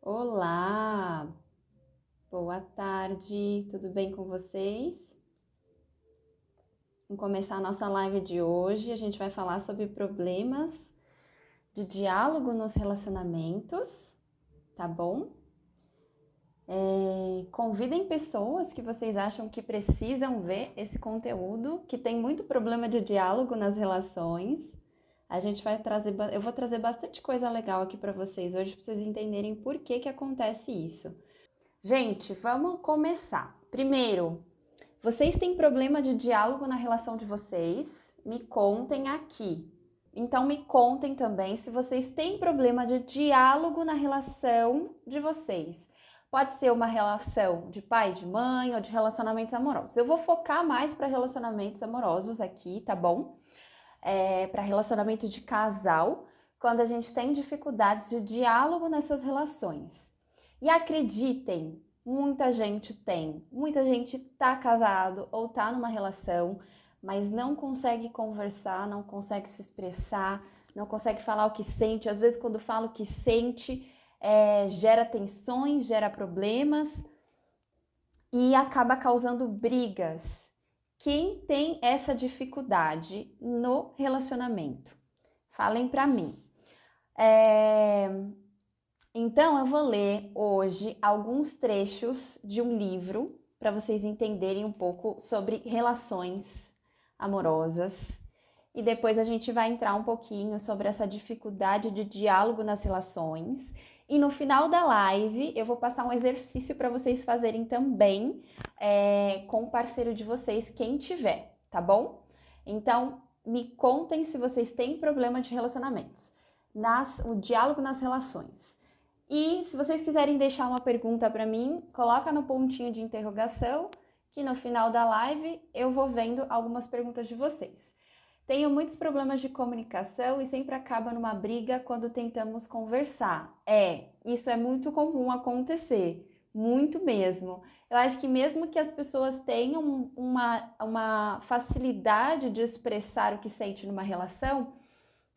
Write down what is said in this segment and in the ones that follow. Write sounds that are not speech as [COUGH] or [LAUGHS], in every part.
Olá, boa tarde, tudo bem com vocês? Vamos começar a nossa live de hoje. A gente vai falar sobre problemas de diálogo nos relacionamentos, tá bom? É, convidem pessoas que vocês acham que precisam ver esse conteúdo, que tem muito problema de diálogo nas relações. A gente vai trazer, eu vou trazer bastante coisa legal aqui para vocês hoje, para vocês entenderem por que que acontece isso. Gente, vamos começar. Primeiro, vocês têm problema de diálogo na relação de vocês? Me contem aqui. Então me contem também se vocês têm problema de diálogo na relação de vocês. Pode ser uma relação de pai, de mãe ou de relacionamentos amorosos. Eu vou focar mais para relacionamentos amorosos aqui, tá bom? É, para relacionamento de casal, quando a gente tem dificuldades de diálogo nessas relações. E acreditem, muita gente tem, muita gente tá casado ou tá numa relação mas não consegue conversar, não consegue se expressar, não consegue falar o que sente. Às vezes, quando fala o que sente, é, gera tensões, gera problemas e acaba causando brigas. Quem tem essa dificuldade no relacionamento? Falem para mim. É... Então, eu vou ler hoje alguns trechos de um livro para vocês entenderem um pouco sobre relações amorosas. E depois a gente vai entrar um pouquinho sobre essa dificuldade de diálogo nas relações. E no final da live eu vou passar um exercício para vocês fazerem também é, com o parceiro de vocês, quem tiver, tá bom? Então me contem se vocês têm problema de relacionamentos, nas, o diálogo nas relações. E se vocês quiserem deixar uma pergunta para mim, coloca no pontinho de interrogação que no final da live eu vou vendo algumas perguntas de vocês. Tenho muitos problemas de comunicação e sempre acaba numa briga quando tentamos conversar. É, isso é muito comum acontecer, muito mesmo. Eu acho que mesmo que as pessoas tenham uma, uma facilidade de expressar o que sente numa relação,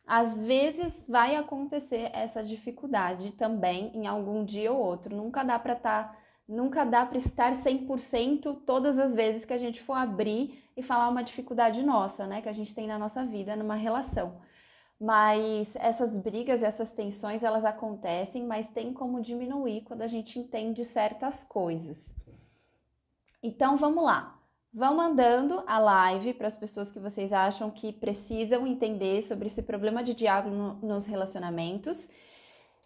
às vezes vai acontecer essa dificuldade também em algum dia ou outro. Nunca dá para estar tá Nunca dá para estar 100% todas as vezes que a gente for abrir e falar uma dificuldade nossa, né, que a gente tem na nossa vida, numa relação. Mas essas brigas, essas tensões, elas acontecem, mas tem como diminuir quando a gente entende certas coisas. Então vamos lá. Vão mandando a live para as pessoas que vocês acham que precisam entender sobre esse problema de diálogo no, nos relacionamentos.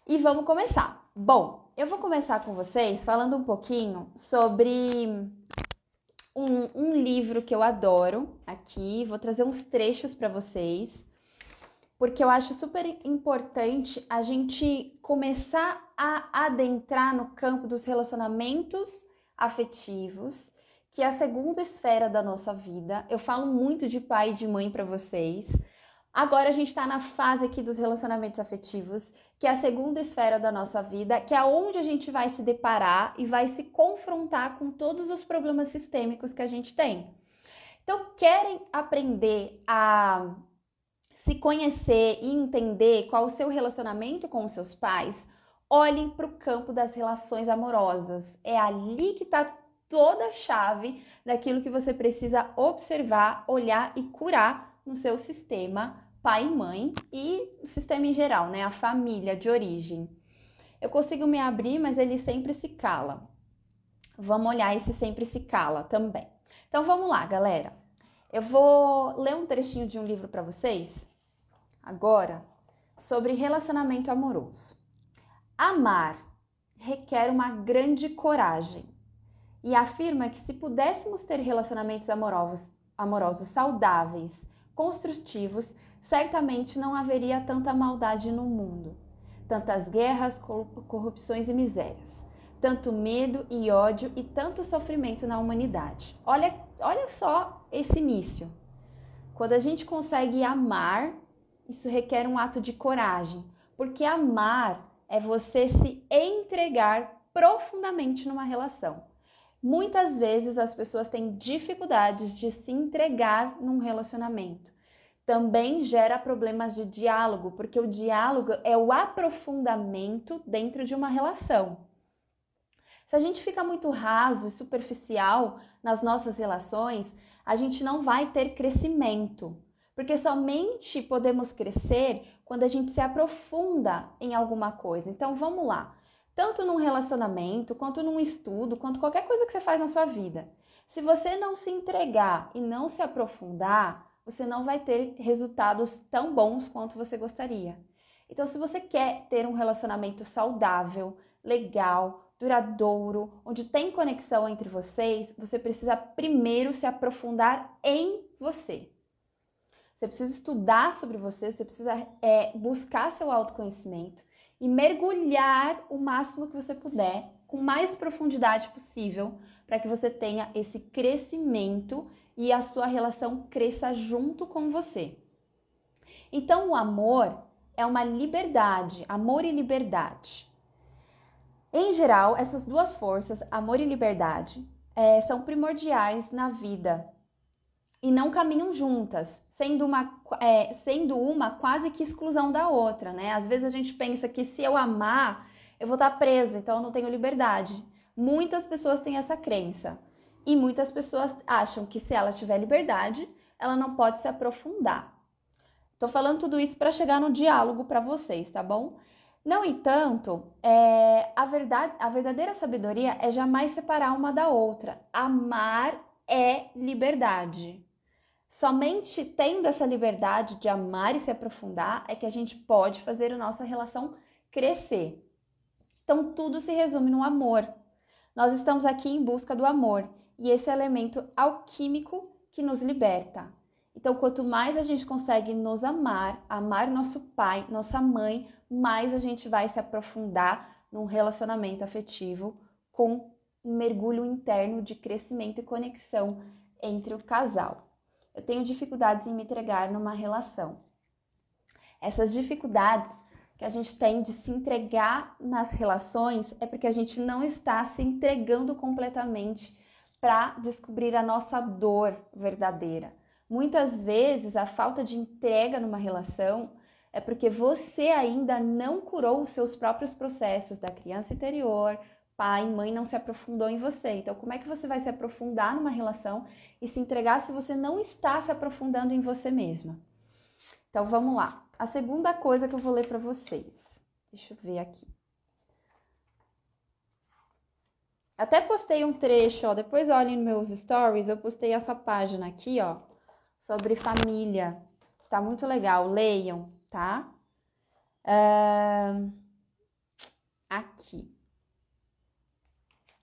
E vamos começar. Bom, eu vou começar com vocês falando um pouquinho sobre um, um livro que eu adoro aqui. Vou trazer uns trechos para vocês, porque eu acho super importante a gente começar a adentrar no campo dos relacionamentos afetivos, que é a segunda esfera da nossa vida. Eu falo muito de pai e de mãe para vocês. Agora a gente está na fase aqui dos relacionamentos afetivos, que é a segunda esfera da nossa vida, que é onde a gente vai se deparar e vai se confrontar com todos os problemas sistêmicos que a gente tem. Então, querem aprender a se conhecer e entender qual o seu relacionamento com os seus pais? Olhem para o campo das relações amorosas. É ali que está toda a chave daquilo que você precisa observar, olhar e curar no seu sistema pai e mãe e o sistema em geral, né? A família de origem. Eu consigo me abrir, mas ele sempre se cala. Vamos olhar esse sempre se cala também. Então vamos lá, galera. Eu vou ler um trechinho de um livro para vocês agora sobre relacionamento amoroso. Amar requer uma grande coragem e afirma que se pudéssemos ter relacionamentos amorosos, amorosos saudáveis construtivos, certamente não haveria tanta maldade no mundo, tantas guerras, corrupções e misérias, tanto medo e ódio e tanto sofrimento na humanidade. Olha, olha só esse início. Quando a gente consegue amar, isso requer um ato de coragem, porque amar é você se entregar profundamente numa relação. Muitas vezes as pessoas têm dificuldades de se entregar num relacionamento. Também gera problemas de diálogo, porque o diálogo é o aprofundamento dentro de uma relação. Se a gente fica muito raso e superficial nas nossas relações, a gente não vai ter crescimento, porque somente podemos crescer quando a gente se aprofunda em alguma coisa. Então vamos lá. Tanto num relacionamento, quanto num estudo, quanto qualquer coisa que você faz na sua vida. Se você não se entregar e não se aprofundar, você não vai ter resultados tão bons quanto você gostaria. Então, se você quer ter um relacionamento saudável, legal, duradouro, onde tem conexão entre vocês, você precisa primeiro se aprofundar em você. Você precisa estudar sobre você, você precisa é, buscar seu autoconhecimento e mergulhar o máximo que você puder, com mais profundidade possível, para que você tenha esse crescimento e a sua relação cresça junto com você. Então, o amor é uma liberdade, amor e liberdade. Em geral, essas duas forças, amor e liberdade, é, são primordiais na vida e não caminham juntas sendo uma, é, sendo uma quase que exclusão da outra, né? Às vezes a gente pensa que se eu amar, eu vou estar preso, então eu não tenho liberdade. Muitas pessoas têm essa crença. E muitas pessoas acham que se ela tiver liberdade, ela não pode se aprofundar. Tô falando tudo isso para chegar no diálogo para vocês, tá bom? No entanto, é, a, verdade, a verdadeira sabedoria é jamais separar uma da outra. Amar é liberdade. Somente tendo essa liberdade de amar e se aprofundar é que a gente pode fazer a nossa relação crescer. Então, tudo se resume no amor. Nós estamos aqui em busca do amor e esse elemento alquímico que nos liberta. Então, quanto mais a gente consegue nos amar, amar nosso pai, nossa mãe, mais a gente vai se aprofundar num relacionamento afetivo com um mergulho interno de crescimento e conexão entre o casal eu tenho dificuldades em me entregar numa relação. Essas dificuldades que a gente tem de se entregar nas relações é porque a gente não está se entregando completamente para descobrir a nossa dor verdadeira. Muitas vezes a falta de entrega numa relação é porque você ainda não curou os seus próprios processos da criança interior, pai, mãe não se aprofundou em você. Então, como é que você vai se aprofundar numa relação e se entregar se você não está se aprofundando em você mesma? Então, vamos lá. A segunda coisa que eu vou ler para vocês. Deixa eu ver aqui. Até postei um trecho, ó. Depois olhem meus stories, eu postei essa página aqui, ó, sobre família. Tá muito legal, leiam, tá? Uh... Aqui.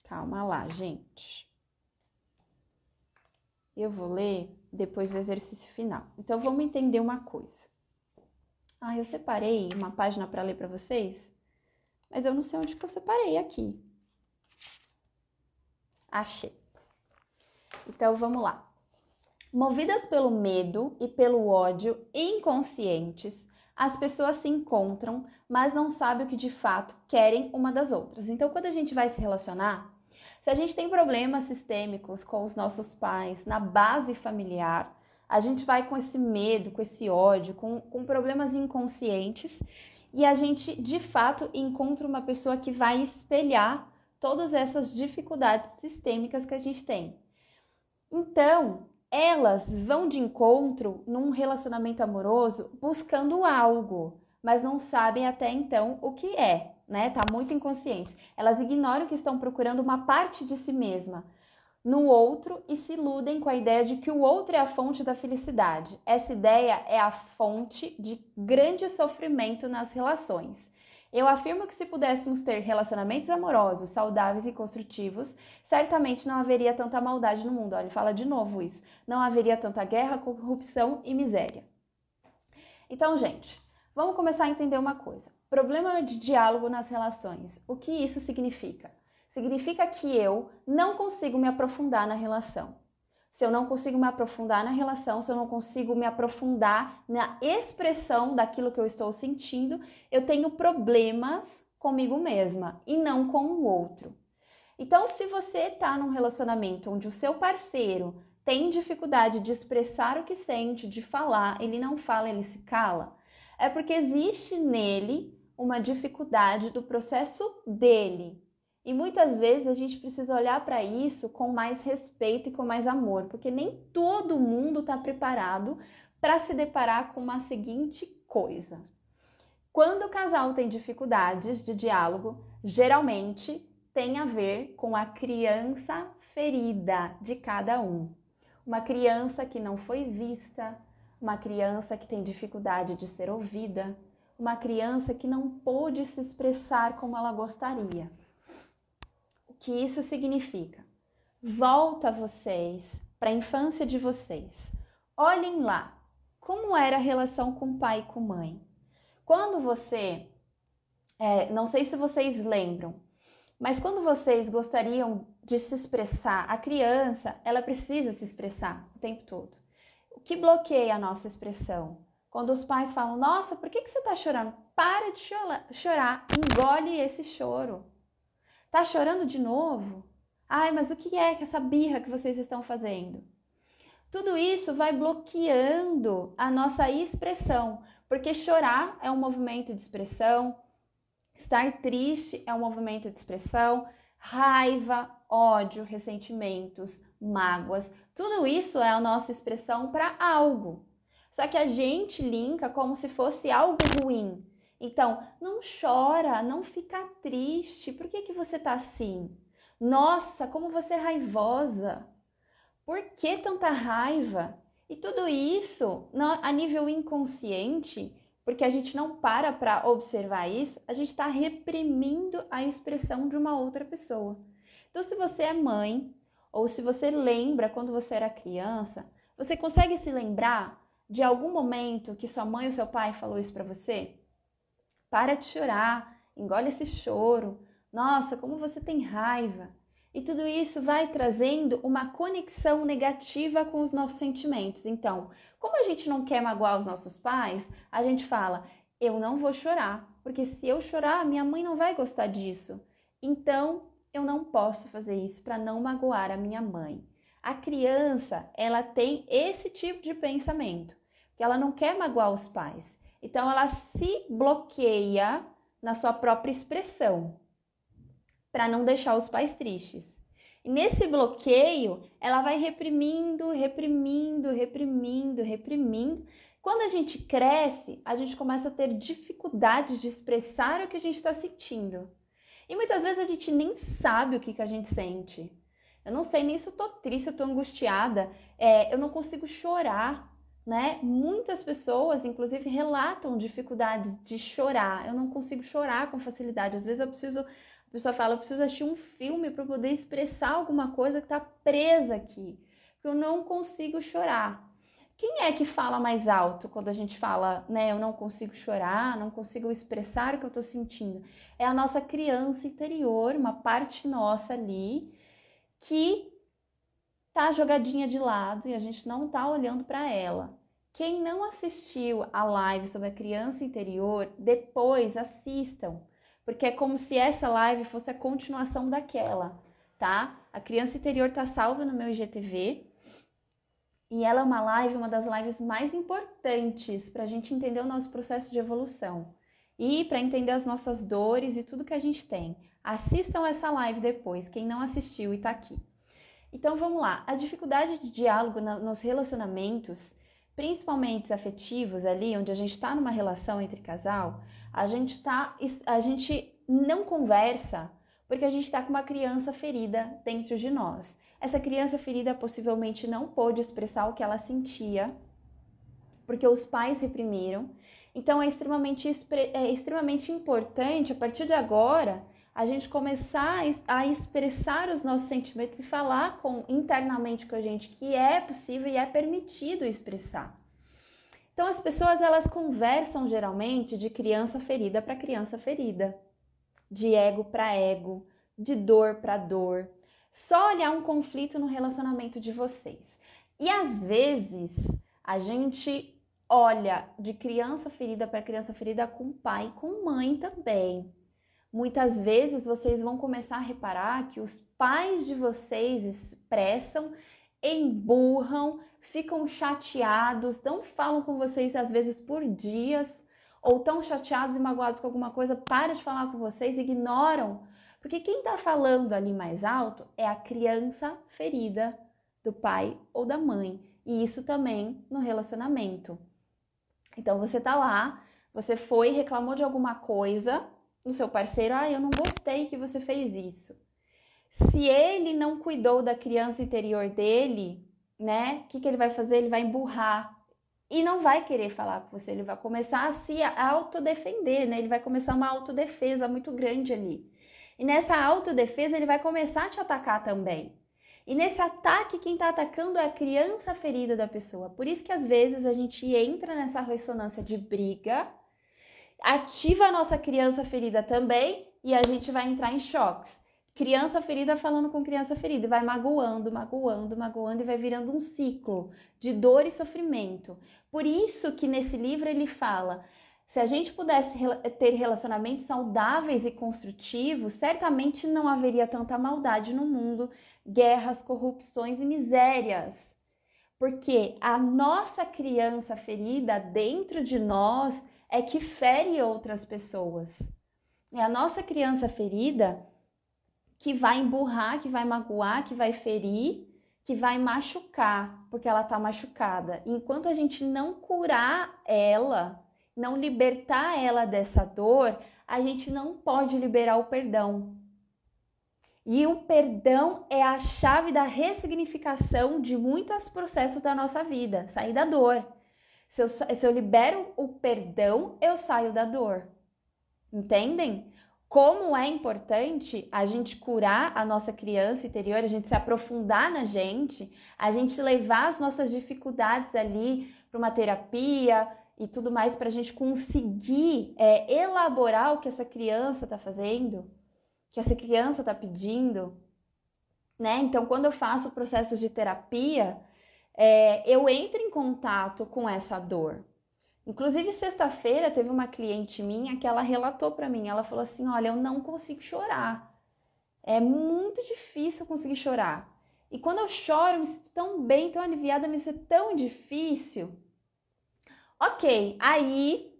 Calma lá, gente. Eu vou ler depois do exercício final. Então vamos entender uma coisa. Ah, eu separei uma página para ler para vocês, mas eu não sei onde que eu separei aqui. Achei. Então vamos lá. Movidas pelo medo e pelo ódio inconscientes, as pessoas se encontram, mas não sabem o que de fato querem uma das outras. Então, quando a gente vai se relacionar, se a gente tem problemas sistêmicos com os nossos pais na base familiar, a gente vai com esse medo, com esse ódio, com, com problemas inconscientes e a gente de fato encontra uma pessoa que vai espelhar todas essas dificuldades sistêmicas que a gente tem. Então, elas vão de encontro num relacionamento amoroso buscando algo, mas não sabem até então o que é né? Tá muito inconsciente. Elas ignoram que estão procurando uma parte de si mesma no outro e se iludem com a ideia de que o outro é a fonte da felicidade. Essa ideia é a fonte de grande sofrimento nas relações. Eu afirmo que se pudéssemos ter relacionamentos amorosos, saudáveis e construtivos, certamente não haveria tanta maldade no mundo. Olha, fala de novo isso. Não haveria tanta guerra, corrupção e miséria. Então, gente, vamos começar a entender uma coisa. Problema de diálogo nas relações. O que isso significa? Significa que eu não consigo me aprofundar na relação. Se eu não consigo me aprofundar na relação, se eu não consigo me aprofundar na expressão daquilo que eu estou sentindo, eu tenho problemas comigo mesma e não com o outro. Então, se você está num relacionamento onde o seu parceiro tem dificuldade de expressar o que sente, de falar, ele não fala, ele se cala, é porque existe nele uma dificuldade do processo dele. E muitas vezes a gente precisa olhar para isso com mais respeito e com mais amor, porque nem todo mundo está preparado para se deparar com uma seguinte coisa. Quando o casal tem dificuldades de diálogo, geralmente tem a ver com a criança ferida de cada um. Uma criança que não foi vista, uma criança que tem dificuldade de ser ouvida, uma criança que não pôde se expressar como ela gostaria. Que isso significa? Volta vocês para a infância de vocês. Olhem lá como era a relação com pai e com mãe. Quando você, é, não sei se vocês lembram, mas quando vocês gostariam de se expressar, a criança, ela precisa se expressar o tempo todo. O que bloqueia a nossa expressão? Quando os pais falam, nossa, por que, que você está chorando? Para de chorar, engole esse choro. Tá chorando de novo? Ai, mas o que é que essa birra que vocês estão fazendo? Tudo isso vai bloqueando a nossa expressão, porque chorar é um movimento de expressão, estar triste é um movimento de expressão, raiva, ódio, ressentimentos, mágoas, tudo isso é a nossa expressão para algo. Só que a gente linka como se fosse algo ruim. Então, não chora, não fica triste. Por que, que você tá assim? Nossa, como você é raivosa. Por que tanta raiva? E tudo isso a nível inconsciente, porque a gente não para para observar isso, a gente está reprimindo a expressão de uma outra pessoa. Então, se você é mãe, ou se você lembra quando você era criança, você consegue se lembrar de algum momento que sua mãe ou seu pai falou isso para você? Para de chorar, engole esse choro. Nossa, como você tem raiva. E tudo isso vai trazendo uma conexão negativa com os nossos sentimentos. Então, como a gente não quer magoar os nossos pais, a gente fala: eu não vou chorar, porque se eu chorar, minha mãe não vai gostar disso. Então, eu não posso fazer isso para não magoar a minha mãe. A criança, ela tem esse tipo de pensamento, que ela não quer magoar os pais. Então ela se bloqueia na sua própria expressão para não deixar os pais tristes. E nesse bloqueio, ela vai reprimindo, reprimindo, reprimindo, reprimindo. Quando a gente cresce, a gente começa a ter dificuldades de expressar o que a gente está sentindo. E muitas vezes a gente nem sabe o que, que a gente sente. Eu não sei nem se eu tô triste, eu tô angustiada, é, eu não consigo chorar, né? Muitas pessoas, inclusive, relatam dificuldades de chorar. Eu não consigo chorar com facilidade. Às vezes eu preciso, a pessoa fala, eu preciso assistir um filme para poder expressar alguma coisa que está presa aqui, eu não consigo chorar. Quem é que fala mais alto quando a gente fala, né? Eu não consigo chorar, não consigo expressar o que eu estou sentindo. É a nossa criança interior, uma parte nossa ali que tá jogadinha de lado e a gente não tá olhando para ela. Quem não assistiu a live sobre a criança interior, depois assistam, porque é como se essa live fosse a continuação daquela, tá? A criança interior tá salva no meu IGTV e ela é uma live, uma das lives mais importantes para a gente entender o nosso processo de evolução e para entender as nossas dores e tudo que a gente tem. Assistam essa live depois, quem não assistiu e está aqui. Então vamos lá. A dificuldade de diálogo nos relacionamentos, principalmente afetivos, ali onde a gente está numa relação entre casal, a gente tá, a gente não conversa porque a gente está com uma criança ferida dentro de nós. Essa criança ferida possivelmente não pôde expressar o que ela sentia, porque os pais reprimiram. Então é extremamente, é extremamente importante, a partir de agora, a gente começar a expressar os nossos sentimentos e falar com internamente com a gente que é possível e é permitido expressar. Então as pessoas elas conversam geralmente de criança ferida para criança ferida, de ego para ego, de dor para dor. Só olhar um conflito no relacionamento de vocês. E às vezes a gente olha de criança ferida para criança ferida com pai com mãe também muitas vezes vocês vão começar a reparar que os pais de vocês expressam emburram, ficam chateados, não falam com vocês às vezes por dias, ou tão chateados e magoados com alguma coisa, para de falar com vocês, ignoram. Porque quem está falando ali mais alto é a criança ferida do pai ou da mãe. E isso também no relacionamento. Então você tá lá, você foi, reclamou de alguma coisa no seu parceiro, ah, eu não gostei que você fez isso. Se ele não cuidou da criança interior dele, né? O que, que ele vai fazer? Ele vai emburrar e não vai querer falar com você. Ele vai começar a se autodefender, né? Ele vai começar uma autodefesa muito grande ali. E nessa autodefesa ele vai começar a te atacar também. E nesse ataque, quem está atacando é a criança ferida da pessoa. Por isso que às vezes a gente entra nessa ressonância de briga, ativa a nossa criança ferida também e a gente vai entrar em choques criança ferida falando com criança ferida, e vai magoando, magoando, magoando e vai virando um ciclo de dor e sofrimento. Por isso que nesse livro ele fala: se a gente pudesse ter relacionamentos saudáveis e construtivos, certamente não haveria tanta maldade no mundo, guerras, corrupções e misérias. Porque a nossa criança ferida dentro de nós é que fere outras pessoas. É a nossa criança ferida que vai emburrar, que vai magoar, que vai ferir, que vai machucar, porque ela está machucada. Enquanto a gente não curar ela, não libertar ela dessa dor, a gente não pode liberar o perdão. E o perdão é a chave da ressignificação de muitos processos da nossa vida, sair da dor. Se eu, se eu libero o perdão, eu saio da dor. Entendem? como é importante a gente curar a nossa criança interior, a gente se aprofundar na gente, a gente levar as nossas dificuldades ali para uma terapia e tudo mais para a gente conseguir é, elaborar o que essa criança está fazendo, que essa criança está pedindo, né? Então, quando eu faço processos de terapia, é, eu entro em contato com essa dor. Inclusive, sexta-feira teve uma cliente minha que ela relatou para mim, ela falou assim: "Olha, eu não consigo chorar. É muito difícil conseguir chorar. E quando eu choro, eu me sinto tão bem, tão aliviada, me sinto tão difícil." OK, aí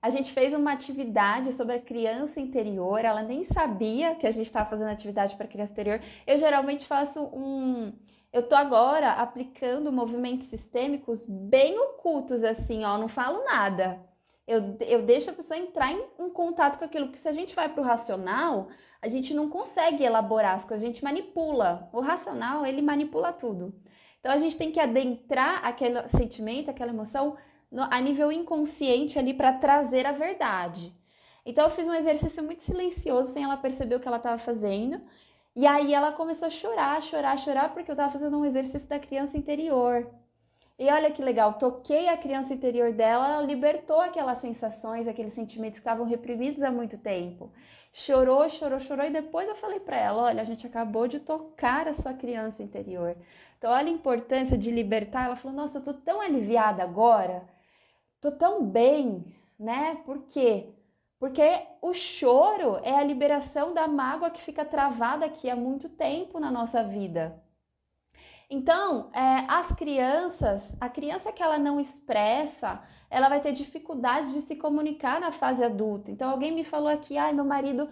a gente fez uma atividade sobre a criança interior. Ela nem sabia que a gente estava fazendo atividade para criança interior. Eu geralmente faço um eu tô agora aplicando movimentos sistêmicos bem ocultos, assim, ó, não falo nada. Eu, eu deixo a pessoa entrar em, em contato com aquilo, porque se a gente vai para o racional, a gente não consegue elaborar as coisas, a gente manipula. O racional, ele manipula tudo. Então a gente tem que adentrar aquele sentimento, aquela emoção no, a nível inconsciente ali para trazer a verdade. Então eu fiz um exercício muito silencioso, sem ela perceber o que ela estava fazendo. E aí ela começou a chorar, chorar, chorar, porque eu estava fazendo um exercício da criança interior. E olha que legal, toquei a criança interior dela, ela libertou aquelas sensações, aqueles sentimentos que estavam reprimidos há muito tempo. Chorou, chorou, chorou e depois eu falei para ela, olha, a gente acabou de tocar a sua criança interior. Então olha a importância de libertar. Ela falou: "Nossa, eu tô tão aliviada agora. Tô tão bem, né? Por quê? Porque o choro é a liberação da mágoa que fica travada aqui há muito tempo na nossa vida. Então, é, as crianças, a criança que ela não expressa, ela vai ter dificuldade de se comunicar na fase adulta. Então, alguém me falou aqui, ai, meu marido,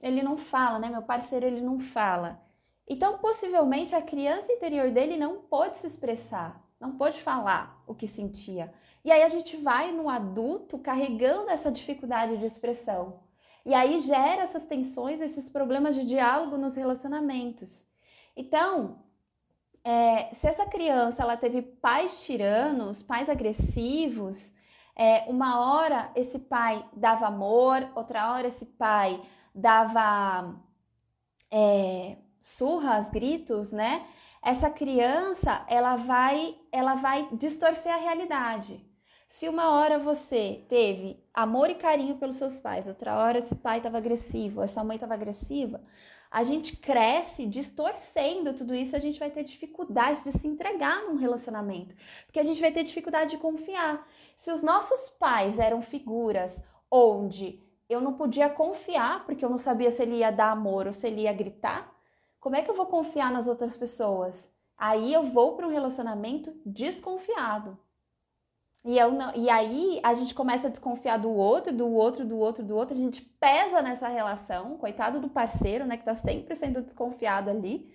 ele não fala, né? Meu parceiro, ele não fala. Então, possivelmente, a criança interior dele não pôde se expressar, não pôde falar o que sentia. E aí a gente vai no adulto carregando essa dificuldade de expressão. E aí gera essas tensões, esses problemas de diálogo nos relacionamentos. Então, é, se essa criança ela teve pais tiranos, pais agressivos, é, uma hora esse pai dava amor, outra hora esse pai dava é, surras, gritos, né? Essa criança ela vai, ela vai distorcer a realidade. Se uma hora você teve amor e carinho pelos seus pais, outra hora esse pai estava agressivo, essa mãe estava agressiva, a gente cresce distorcendo tudo isso, a gente vai ter dificuldade de se entregar num relacionamento, porque a gente vai ter dificuldade de confiar. Se os nossos pais eram figuras onde eu não podia confiar, porque eu não sabia se ele ia dar amor ou se ele ia gritar, como é que eu vou confiar nas outras pessoas? Aí eu vou para um relacionamento desconfiado. E, eu não, e aí a gente começa a desconfiar do outro, do outro, do outro, do outro. A gente pesa nessa relação, coitado do parceiro, né, que tá sempre sendo desconfiado ali.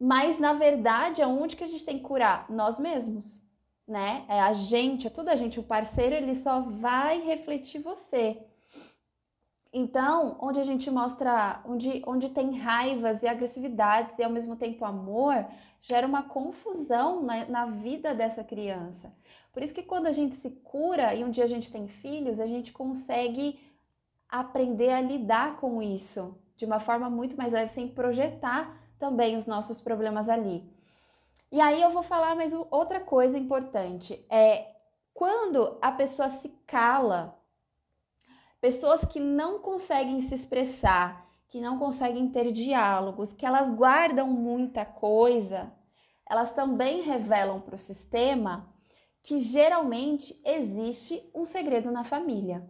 Mas na verdade, aonde que a gente tem que curar? Nós mesmos, né? É a gente, é tudo a gente. O parceiro ele só vai refletir você. Então, onde a gente mostra, onde, onde tem raivas e agressividades e ao mesmo tempo amor, gera uma confusão na, na vida dessa criança. Por isso que quando a gente se cura e um dia a gente tem filhos, a gente consegue aprender a lidar com isso de uma forma muito mais leve, sem projetar também os nossos problemas ali. E aí eu vou falar mais outra coisa importante, é quando a pessoa se cala, pessoas que não conseguem se expressar, que não conseguem ter diálogos, que elas guardam muita coisa, elas também revelam para o sistema que geralmente existe um segredo na família.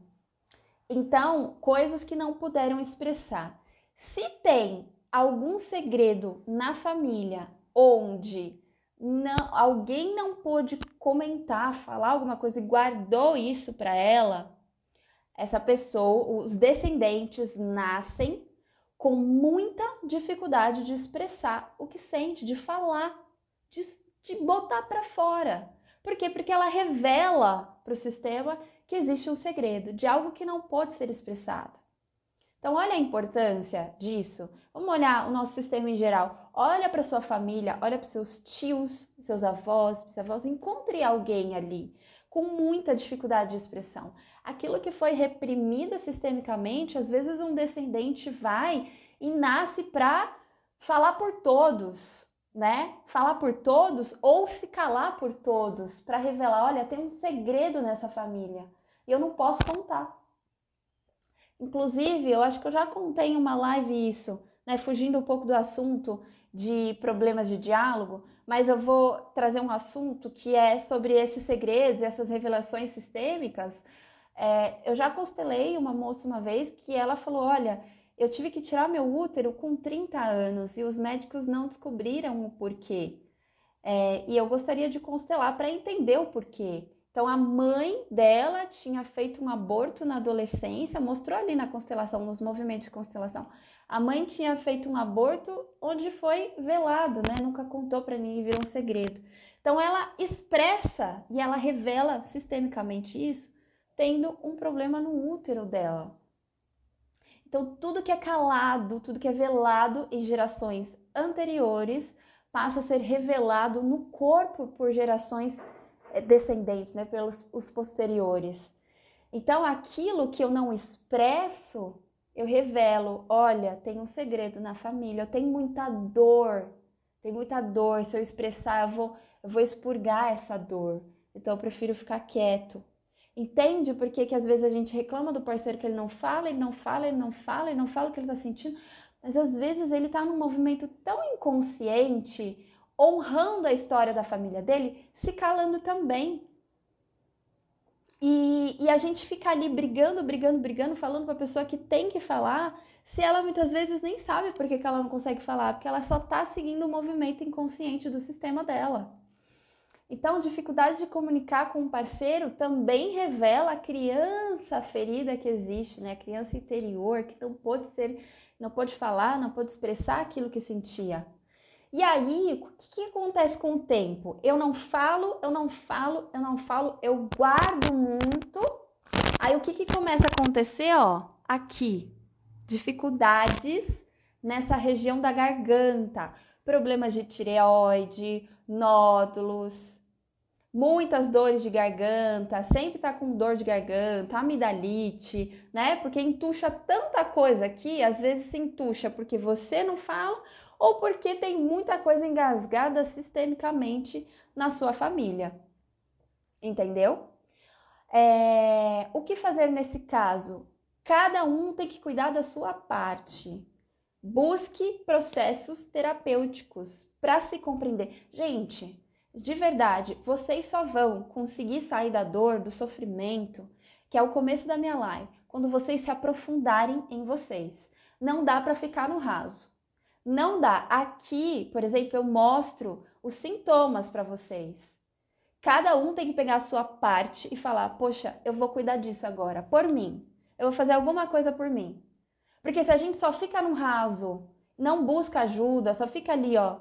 Então, coisas que não puderam expressar. Se tem algum segredo na família onde não, alguém não pôde comentar, falar alguma coisa e guardou isso para ela, essa pessoa, os descendentes nascem com muita dificuldade de expressar o que sente, de falar, de, de botar para fora. Por quê? Porque ela revela para o sistema que existe um segredo, de algo que não pode ser expressado. Então, olha a importância disso. Vamos olhar o nosso sistema em geral. Olha para sua família, olha para seus tios, seus avós, bisavós. Encontre alguém ali com muita dificuldade de expressão. Aquilo que foi reprimido sistemicamente, às vezes um descendente vai e nasce para falar por todos, né? Falar por todos ou se calar por todos, para revelar, olha, tem um segredo nessa família e eu não posso contar. Inclusive, eu acho que eu já contei em uma live isso, né? Fugindo um pouco do assunto de problemas de diálogo, mas eu vou trazer um assunto que é sobre esses segredos, essas revelações sistêmicas. É, eu já constelei uma moça uma vez que ela falou: Olha, eu tive que tirar meu útero com 30 anos e os médicos não descobriram o porquê. É, e eu gostaria de constelar para entender o porquê. Então, a mãe dela tinha feito um aborto na adolescência, mostrou ali na constelação, nos movimentos de constelação. A mãe tinha feito um aborto onde foi velado, né? Nunca contou para ninguém, virou um segredo. Então, ela expressa e ela revela sistemicamente isso, tendo um problema no útero dela. Então, tudo que é calado, tudo que é velado em gerações anteriores passa a ser revelado no corpo por gerações eh, descendentes, né, pelos os posteriores. Então, aquilo que eu não expresso, eu revelo. Olha, tem um segredo na família, tenho muita dor, tem muita dor. Se eu expressar, eu vou, eu vou expurgar essa dor. Então, eu prefiro ficar quieto. Entende por que, que às vezes a gente reclama do parceiro que ele não fala, ele não fala, ele não fala, ele não fala o que ele está sentindo, mas às vezes ele está num movimento tão inconsciente honrando a história da família dele, se calando também. E, e a gente fica ali brigando, brigando, brigando, falando para a pessoa que tem que falar, se ela muitas vezes nem sabe por que, que ela não consegue falar, porque ela só está seguindo o movimento inconsciente do sistema dela. Então, dificuldade de comunicar com o parceiro também revela a criança ferida que existe, né? A criança interior que não pode ser, não pode falar, não pode expressar aquilo que sentia. E aí, o que, que acontece com o tempo? Eu não falo, eu não falo, eu não falo, eu guardo muito. Aí o que, que começa a acontecer, ó? Aqui, dificuldades nessa região da garganta, problemas de tireoide, nódulos, muitas dores de garganta, sempre tá com dor de garganta, amidalite, né? Porque entuxa tanta coisa aqui, às vezes se entuxa porque você não fala ou porque tem muita coisa engasgada sistemicamente na sua família. Entendeu? É... O que fazer nesse caso? Cada um tem que cuidar da sua parte. Busque processos terapêuticos para se compreender. Gente, de verdade, vocês só vão conseguir sair da dor, do sofrimento, que é o começo da minha live, quando vocês se aprofundarem em vocês. Não dá para ficar no raso. Não dá. Aqui, por exemplo, eu mostro os sintomas para vocês. Cada um tem que pegar a sua parte e falar: Poxa, eu vou cuidar disso agora, por mim. Eu vou fazer alguma coisa por mim. Porque se a gente só fica no raso, não busca ajuda, só fica ali, ó,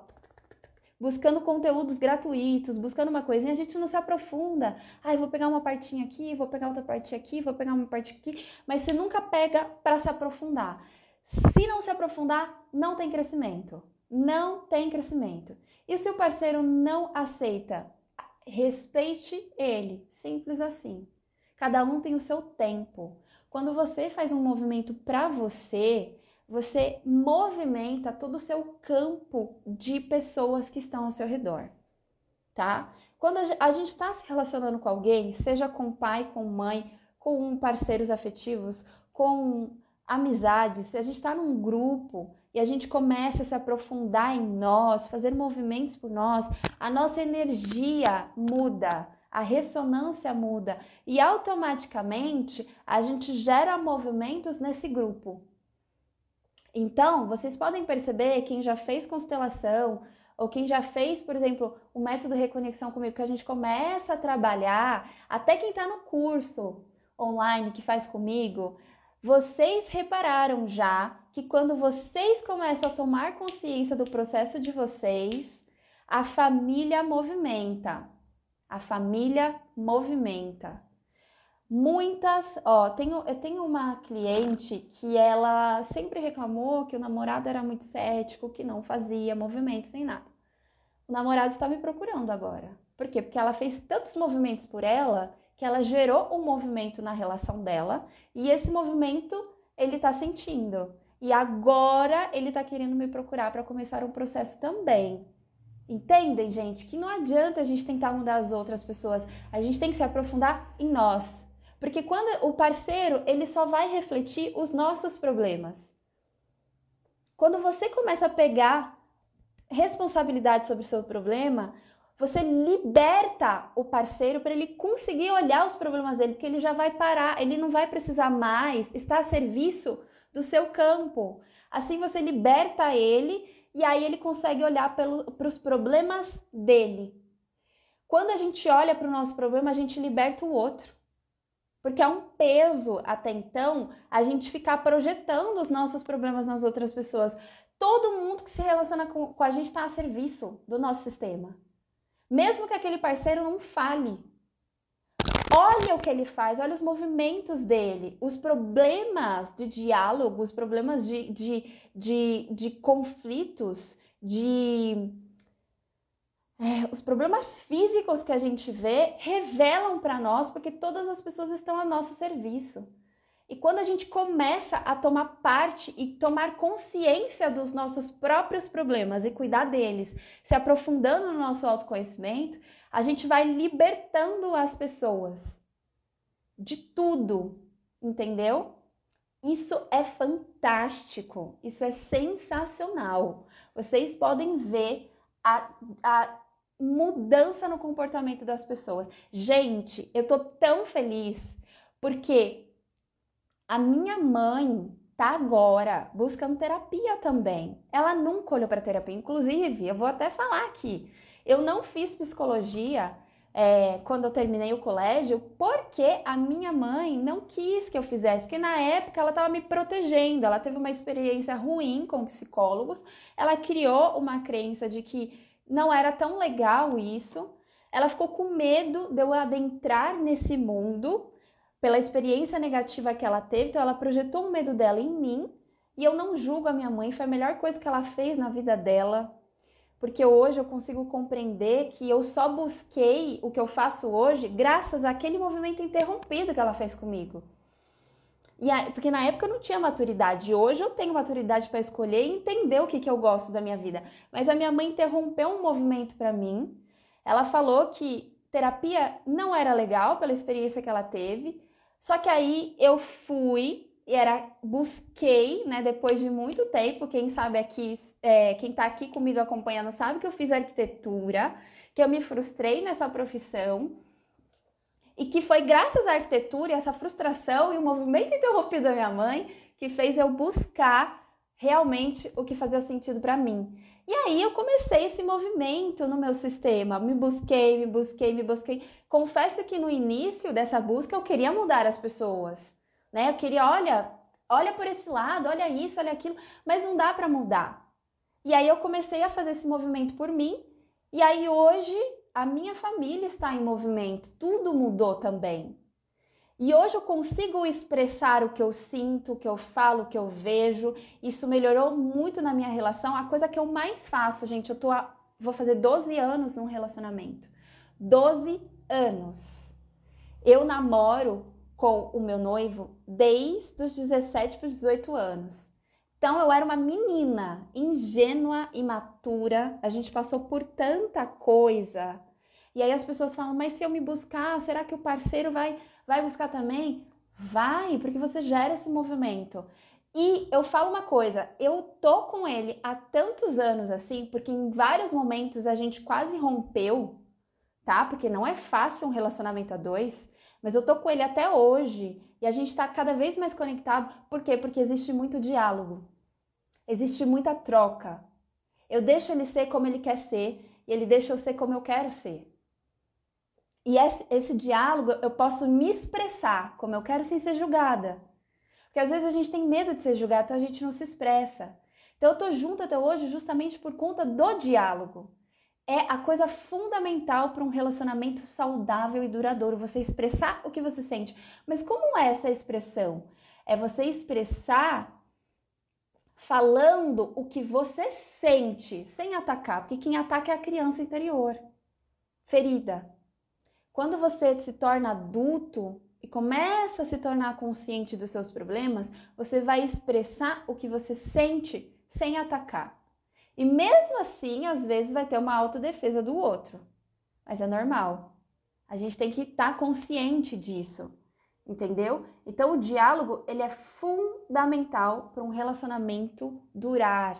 buscando conteúdos gratuitos, buscando uma coisinha, a gente não se aprofunda. Ah, vou pegar uma partinha aqui, vou pegar outra parte aqui, vou pegar uma parte aqui, mas você nunca pega para se aprofundar. Se não se aprofundar, não tem crescimento. Não tem crescimento. E se o parceiro não aceita, respeite ele. Simples assim. Cada um tem o seu tempo. Quando você faz um movimento para você, você movimenta todo o seu campo de pessoas que estão ao seu redor, tá? Quando a gente está se relacionando com alguém, seja com pai, com mãe, com parceiros afetivos, com amizades, se a gente está num grupo e a gente começa a se aprofundar em nós, fazer movimentos por nós, a nossa energia muda, a ressonância muda e automaticamente a gente gera movimentos nesse grupo. Então, vocês podem perceber quem já fez constelação ou quem já fez, por exemplo, o método reconexão comigo, que a gente começa a trabalhar, até quem está no curso online que faz comigo, vocês repararam já que quando vocês começam a tomar consciência do processo de vocês, a família movimenta. A família movimenta. Muitas, ó, tenho, eu tenho uma cliente que ela sempre reclamou que o namorado era muito cético, que não fazia movimentos nem nada. O namorado está me procurando agora. Por quê? Porque ela fez tantos movimentos por ela que ela gerou um movimento na relação dela e esse movimento ele está sentindo. E agora ele está querendo me procurar para começar um processo também. Entendem, gente? Que não adianta a gente tentar mudar as outras pessoas. A gente tem que se aprofundar em nós. Porque quando o parceiro, ele só vai refletir os nossos problemas. Quando você começa a pegar responsabilidade sobre o seu problema, você liberta o parceiro para ele conseguir olhar os problemas dele, porque ele já vai parar, ele não vai precisar mais estar a serviço do seu campo. Assim você liberta ele e aí ele consegue olhar para os problemas dele. Quando a gente olha para o nosso problema, a gente liberta o outro. Porque é um peso até então a gente ficar projetando os nossos problemas nas outras pessoas. Todo mundo que se relaciona com, com a gente está a serviço do nosso sistema. Mesmo que aquele parceiro não fale. Olha o que ele faz, olha os movimentos dele, os problemas de diálogo, os problemas de, de, de, de conflitos, de é, os problemas físicos que a gente vê revelam para nós porque todas as pessoas estão a nosso serviço. E quando a gente começa a tomar parte e tomar consciência dos nossos próprios problemas e cuidar deles, se aprofundando no nosso autoconhecimento, a gente vai libertando as pessoas de tudo, entendeu? Isso é fantástico, isso é sensacional. Vocês podem ver a, a mudança no comportamento das pessoas. Gente, eu tô tão feliz porque a minha mãe tá agora buscando terapia também. Ela nunca olhou para terapia. Inclusive, eu vou até falar aqui, eu não fiz psicologia é, quando eu terminei o colégio, porque a minha mãe não quis que eu fizesse, porque na época ela estava me protegendo, ela teve uma experiência ruim com psicólogos, ela criou uma crença de que não era tão legal isso. Ela ficou com medo de eu adentrar nesse mundo pela experiência negativa que ela teve, então ela projetou o medo dela em mim. E eu não julgo a minha mãe, foi a melhor coisa que ela fez na vida dela, porque hoje eu consigo compreender que eu só busquei o que eu faço hoje graças àquele movimento interrompido que ela fez comigo. E a, porque na época eu não tinha maturidade. Hoje eu tenho maturidade para escolher e entender o que, que eu gosto da minha vida. Mas a minha mãe interrompeu um movimento para mim. Ela falou que terapia não era legal pela experiência que ela teve. Só que aí eu fui e era busquei, né? Depois de muito tempo, quem sabe aqui, é, quem está aqui comigo acompanhando sabe que eu fiz arquitetura, que eu me frustrei nessa profissão e que foi graças à arquitetura, essa frustração e o movimento interrompido da minha mãe que fez eu buscar realmente o que fazia sentido para mim. E aí eu comecei esse movimento no meu sistema, me busquei, me busquei, me busquei. Confesso que no início dessa busca eu queria mudar as pessoas, né? Eu queria, olha, olha por esse lado, olha isso, olha aquilo, mas não dá para mudar. E aí eu comecei a fazer esse movimento por mim, e aí hoje a minha família está em movimento, tudo mudou também. E hoje eu consigo expressar o que eu sinto, o que eu falo, o que eu vejo. Isso melhorou muito na minha relação. A coisa que eu mais faço, gente, eu tô a, vou fazer 12 anos num relacionamento. 12 anos. Eu namoro com o meu noivo desde os 17 para os 18 anos. Então eu era uma menina ingênua, imatura. A gente passou por tanta coisa. E aí as pessoas falam: "Mas se eu me buscar, será que o parceiro vai vai buscar também?" Vai, porque você gera esse movimento. E eu falo uma coisa, eu tô com ele há tantos anos assim, porque em vários momentos a gente quase rompeu, tá? Porque não é fácil um relacionamento a dois, mas eu tô com ele até hoje e a gente está cada vez mais conectado. Por quê? Porque existe muito diálogo, existe muita troca. Eu deixo ele ser como ele quer ser e ele deixa eu ser como eu quero ser. E esse, esse diálogo eu posso me expressar como eu quero sem ser julgada. Porque às vezes a gente tem medo de ser julgada, então a gente não se expressa. Então eu tô junto até hoje justamente por conta do diálogo é a coisa fundamental para um relacionamento saudável e duradouro, você expressar o que você sente. Mas como é essa expressão? É você expressar falando o que você sente, sem atacar, porque quem ataca é a criança interior, ferida. Quando você se torna adulto e começa a se tornar consciente dos seus problemas, você vai expressar o que você sente sem atacar. E mesmo assim, às vezes vai ter uma autodefesa do outro. Mas é normal. A gente tem que estar tá consciente disso, entendeu? Então o diálogo, ele é fundamental para um relacionamento durar,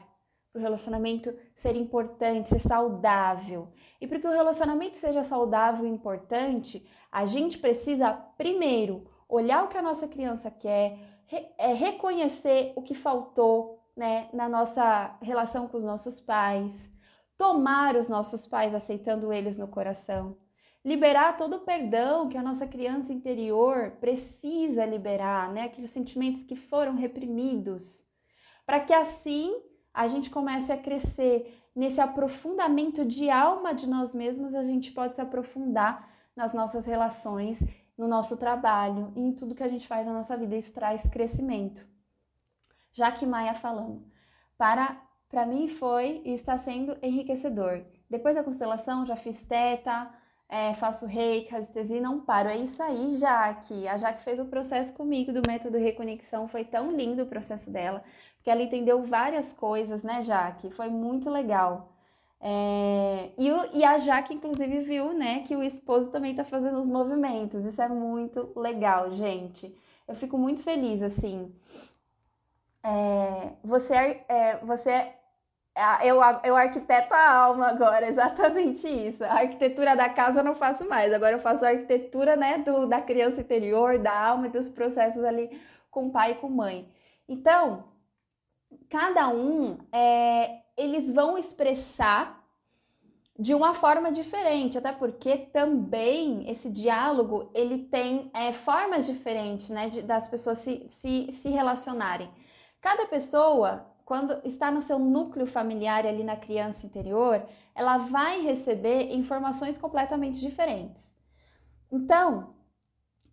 o relacionamento ser importante, ser saudável. E para que o relacionamento seja saudável e importante, a gente precisa primeiro olhar o que a nossa criança quer, é, reconhecer o que faltou, né, na nossa relação com os nossos pais, tomar os nossos pais aceitando eles no coração, liberar todo o perdão que a nossa criança interior precisa liberar, né, aqueles sentimentos que foram reprimidos, para que assim a gente comece a crescer nesse aprofundamento de alma de nós mesmos, a gente pode se aprofundar nas nossas relações, no nosso trabalho e em tudo que a gente faz na nossa vida. Isso traz crescimento. Jaque Maia falando. Para, para mim foi e está sendo enriquecedor. Depois da constelação, já fiz teta, é, faço reiki, radiestesia e não paro. É isso aí, Jaque. A Jaque fez o processo comigo do método Reconexão. Foi tão lindo o processo dela, porque ela entendeu várias coisas, né, Jaque? Foi muito legal. É... E, o, e, a Jaque, inclusive, viu, né, que o esposo também tá fazendo os movimentos. Isso é muito legal, gente. Eu fico muito feliz, assim é, você, é, você é, eu, eu arquiteto a alma agora, [LAUGHS] exatamente isso. A arquitetura da casa eu não faço mais, agora eu faço a arquitetura né, do, da criança interior, da alma e dos processos ali com pai e com mãe. Então, cada um, é, eles vão expressar de uma forma diferente, até porque também esse diálogo ele tem é, formas diferentes né, de, das pessoas se, se, se relacionarem. Cada pessoa, quando está no seu núcleo familiar ali na criança interior, ela vai receber informações completamente diferentes. Então,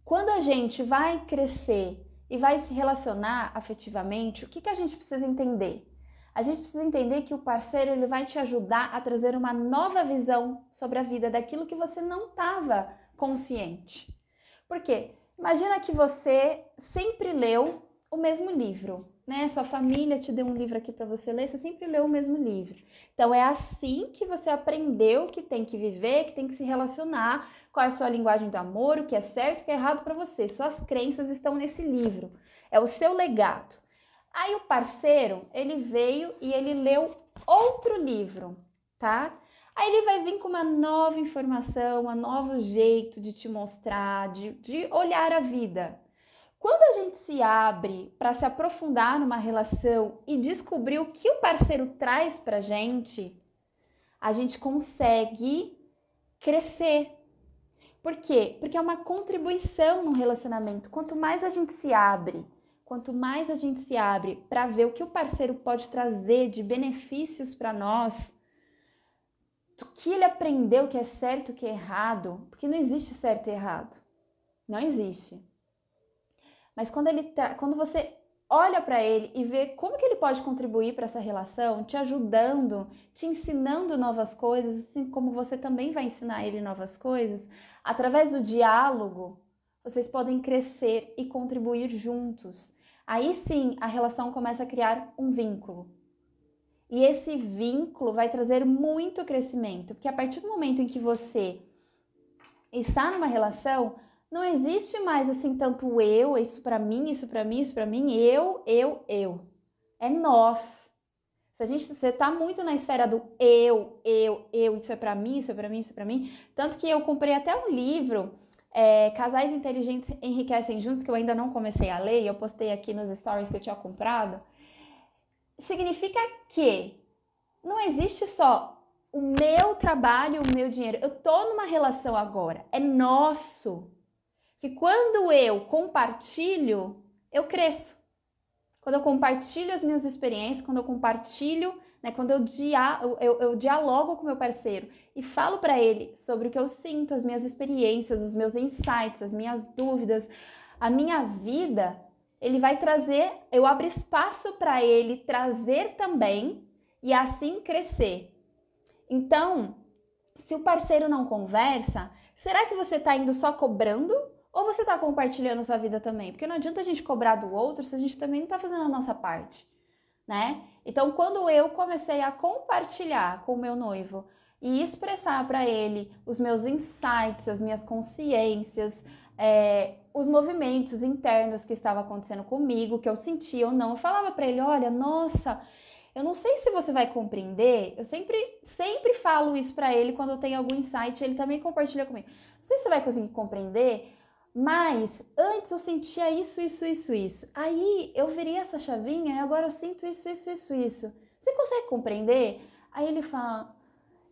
quando a gente vai crescer e vai se relacionar afetivamente, o que, que a gente precisa entender? A gente precisa entender que o parceiro ele vai te ajudar a trazer uma nova visão sobre a vida, daquilo que você não estava consciente. Por quê? Imagina que você sempre leu o mesmo livro né? Sua família te deu um livro aqui para você ler, você sempre leu o mesmo livro. Então é assim que você aprendeu que tem que viver, que tem que se relacionar, qual é a sua linguagem do amor, o que é certo, o que é errado para você. Suas crenças estão nesse livro. É o seu legado. Aí o parceiro, ele veio e ele leu outro livro, tá? Aí ele vai vir com uma nova informação, um novo jeito de te mostrar, de, de olhar a vida. Quando a gente se abre para se aprofundar numa relação e descobrir o que o parceiro traz pra gente, a gente consegue crescer. Por quê? Porque é uma contribuição no relacionamento. Quanto mais a gente se abre, quanto mais a gente se abre para ver o que o parceiro pode trazer de benefícios para nós, o que ele aprendeu que é certo, que é errado, porque não existe certo e errado. Não existe. Mas quando ele tá, quando você olha para ele e vê como que ele pode contribuir para essa relação, te ajudando, te ensinando novas coisas, assim como você também vai ensinar ele novas coisas, através do diálogo, vocês podem crescer e contribuir juntos. Aí sim, a relação começa a criar um vínculo. E esse vínculo vai trazer muito crescimento, porque a partir do momento em que você está numa relação, não existe mais assim tanto eu, isso para mim, isso para mim, isso para mim, eu, eu, eu. É nós. Se a gente você tá muito na esfera do eu, eu, eu, isso é para mim, isso é para mim, isso é para mim, tanto que eu comprei até um livro é, Casais Inteligentes Enriquecem Juntos, que eu ainda não comecei a ler, eu postei aqui nos stories que eu tinha comprado. Significa que não existe só o meu trabalho, o meu dinheiro. Eu tô numa relação agora, é nosso que quando eu compartilho, eu cresço. Quando eu compartilho as minhas experiências, quando eu compartilho, né, quando eu, dia, eu, eu dialogo com meu parceiro e falo para ele sobre o que eu sinto, as minhas experiências, os meus insights, as minhas dúvidas, a minha vida, ele vai trazer, eu abro espaço para ele trazer também e assim crescer. Então, se o parceiro não conversa, será que você está indo só cobrando ou você está compartilhando sua vida também? Porque não adianta a gente cobrar do outro se a gente também não está fazendo a nossa parte, né? Então, quando eu comecei a compartilhar com o meu noivo e expressar para ele os meus insights, as minhas consciências, é, os movimentos internos que estavam acontecendo comigo, que eu sentia ou não, eu falava para ele: olha, nossa, eu não sei se você vai compreender. Eu sempre, sempre falo isso para ele quando eu tenho algum insight, ele também compartilha comigo. Não sei se você vai conseguir compreender, mas antes eu sentia isso, isso, isso, isso. Aí eu virei essa chavinha e agora eu sinto isso, isso, isso, isso. Você consegue compreender? Aí ele fala: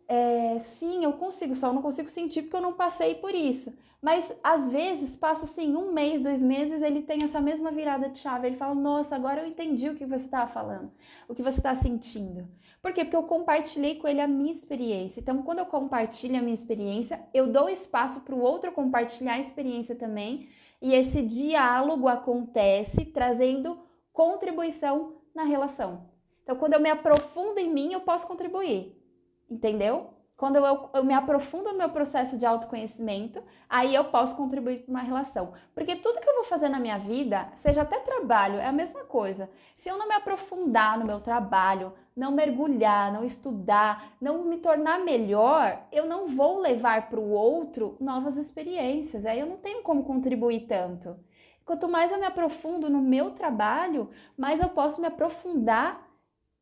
é, sim, eu consigo, só eu não consigo sentir porque eu não passei por isso. Mas às vezes passa assim um mês, dois meses, ele tem essa mesma virada de chave. Ele fala: Nossa, agora eu entendi o que você estava falando, o que você está sentindo. Por quê? Porque eu compartilhei com ele a minha experiência. Então, quando eu compartilho a minha experiência, eu dou espaço para o outro compartilhar a experiência também. E esse diálogo acontece trazendo contribuição na relação. Então, quando eu me aprofundo em mim, eu posso contribuir. Entendeu? Quando eu, eu, me aprofundo no meu processo de autoconhecimento, aí eu posso contribuir para uma relação. Porque tudo que eu vou fazer na minha vida, seja até trabalho, é a mesma coisa. Se eu não me aprofundar no meu trabalho, não mergulhar, não estudar, não me tornar melhor, eu não vou levar para o outro novas experiências. Aí eu não tenho como contribuir tanto. Quanto mais eu me aprofundo no meu trabalho, mais eu posso me aprofundar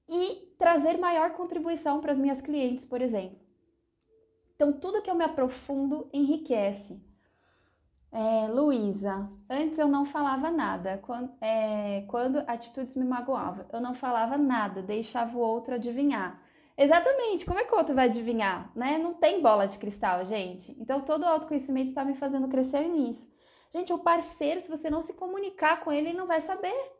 e trazer maior contribuição para as minhas clientes, por exemplo. Então, tudo que eu me aprofundo enriquece. É, Luísa, antes eu não falava nada. Quando, é, quando atitudes me magoavam, eu não falava nada, deixava o outro adivinhar. Exatamente, como é que o outro vai adivinhar? Né? Não tem bola de cristal, gente. Então todo o autoconhecimento está me fazendo crescer nisso. Gente, o parceiro, se você não se comunicar com ele, ele não vai saber.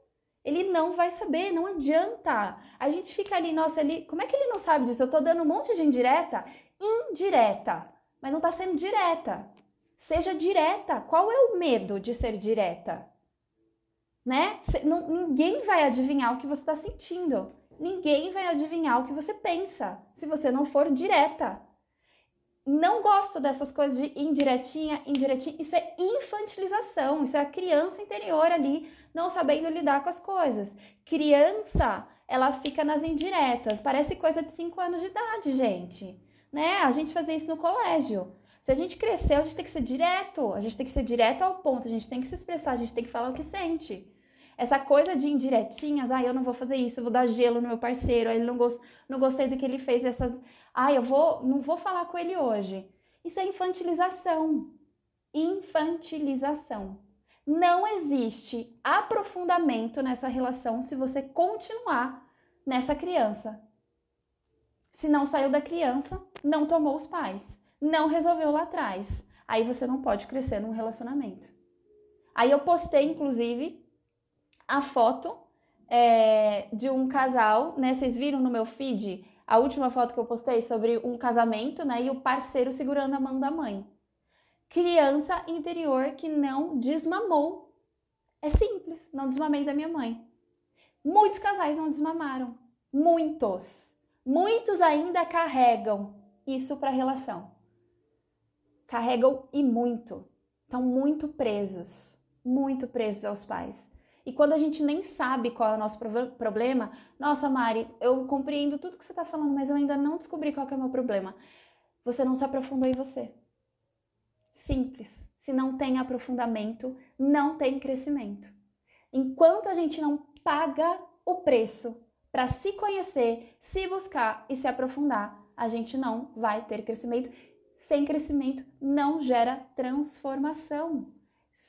Ele não vai saber, não adianta. A gente fica ali, nossa, ele, como é que ele não sabe disso? Eu tô dando um monte de indireta, indireta, mas não tá sendo direta. Seja direta. Qual é o medo de ser direta? Né? Não, ninguém vai adivinhar o que você está sentindo. Ninguém vai adivinhar o que você pensa se você não for direta. Não gosto dessas coisas de indiretinha, indiretinha. Isso é infantilização. Isso é a criança interior ali não sabendo lidar com as coisas. Criança, ela fica nas indiretas. Parece coisa de 5 anos de idade, gente. Né? A gente fazia isso no colégio. Se a gente crescer, a gente tem que ser direto, a gente tem que ser direto ao ponto, a gente tem que se expressar, a gente tem que falar o que sente. Essa coisa de indiretinhas, ah, eu não vou fazer isso, eu vou dar gelo no meu parceiro, ele não, gost, não gostei do que ele fez, essas, ah, eu vou, não vou falar com ele hoje. Isso é infantilização. Infantilização. Não existe aprofundamento nessa relação se você continuar nessa criança. Se não saiu da criança, não tomou os pais, não resolveu lá atrás. Aí você não pode crescer num relacionamento. Aí eu postei, inclusive, a foto é, de um casal, né? Vocês viram no meu feed a última foto que eu postei sobre um casamento, né? E o parceiro segurando a mão da mãe. Criança interior que não desmamou. É simples, não desmamei da minha mãe. Muitos casais não desmamaram. Muitos. Muitos ainda carregam isso para a relação. Carregam e muito. Estão muito presos. Muito presos aos pais. E quando a gente nem sabe qual é o nosso problema, nossa, Mari, eu compreendo tudo que você está falando, mas eu ainda não descobri qual é o meu problema. Você não se aprofundou em você. Simples. Se não tem aprofundamento, não tem crescimento. Enquanto a gente não paga o preço para se conhecer, se buscar e se aprofundar, a gente não vai ter crescimento. Sem crescimento não gera transformação.